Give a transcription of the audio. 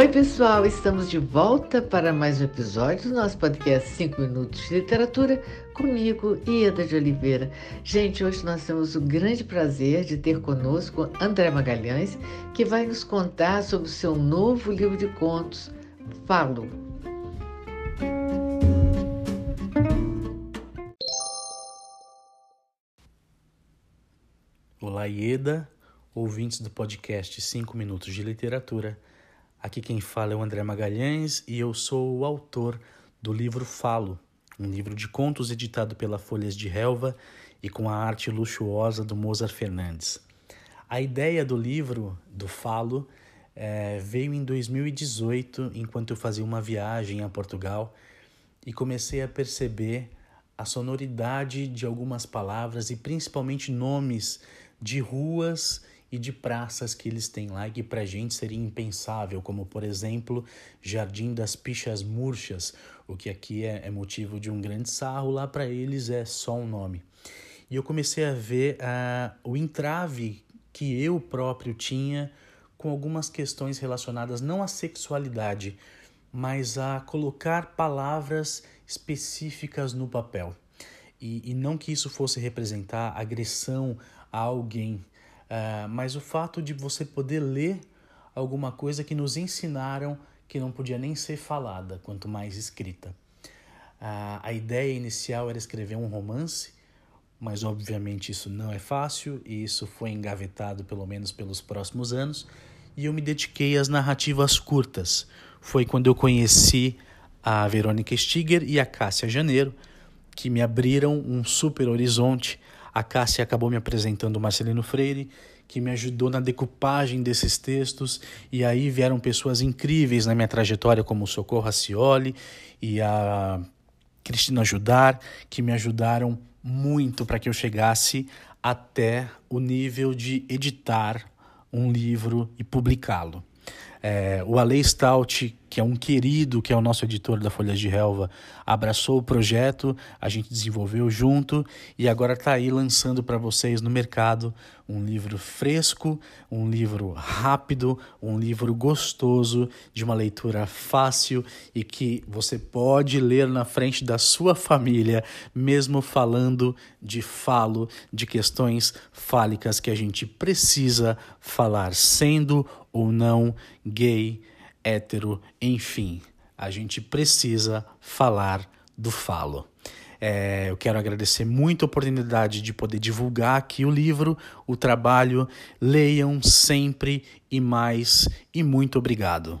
Oi, pessoal, estamos de volta para mais um episódio do nosso podcast 5 Minutos de Literatura, comigo, Ieda de Oliveira. Gente, hoje nós temos o grande prazer de ter conosco André Magalhães, que vai nos contar sobre o seu novo livro de contos, Falo. Olá, Ieda, ouvintes do podcast 5 Minutos de Literatura. Aqui quem fala é o André Magalhães e eu sou o autor do livro Falo, um livro de contos editado pela Folhas de Relva e com a arte luxuosa do Mozart Fernandes. A ideia do livro, do Falo, é, veio em 2018, enquanto eu fazia uma viagem a Portugal e comecei a perceber a sonoridade de algumas palavras e principalmente nomes de ruas e de praças que eles têm lá e que para a gente seria impensável, como por exemplo Jardim das Pichas Murchas, o que aqui é, é motivo de um grande sarro, lá para eles é só um nome. E eu comecei a ver uh, o entrave que eu próprio tinha com algumas questões relacionadas não à sexualidade, mas a colocar palavras específicas no papel. E, e não que isso fosse representar agressão a alguém, Uh, mas o fato de você poder ler alguma coisa que nos ensinaram que não podia nem ser falada, quanto mais escrita. Uh, a ideia inicial era escrever um romance, mas obviamente isso não é fácil e isso foi engavetado pelo menos pelos próximos anos. E eu me dediquei às narrativas curtas. Foi quando eu conheci a Verônica Stiger e a Cássia Janeiro, que me abriram um super horizonte a Cássia acabou me apresentando o Marcelino Freire, que me ajudou na decupagem desses textos, e aí vieram pessoas incríveis na minha trajetória, como o Socorro Racioli e a Cristina Judar, que me ajudaram muito para que eu chegasse até o nível de editar um livro e publicá-lo. É, o Ale Stout, que é um querido, que é o nosso editor da Folhas de Relva, abraçou o projeto, a gente desenvolveu junto e agora está aí lançando para vocês no mercado um livro fresco, um livro rápido, um livro gostoso, de uma leitura fácil e que você pode ler na frente da sua família, mesmo falando de falo, de questões fálicas que a gente precisa falar, sendo ou não gay, hétero, enfim. A gente precisa falar do falo. É, eu quero agradecer muito a oportunidade de poder divulgar aqui o livro, o trabalho. Leiam sempre e mais, e muito obrigado.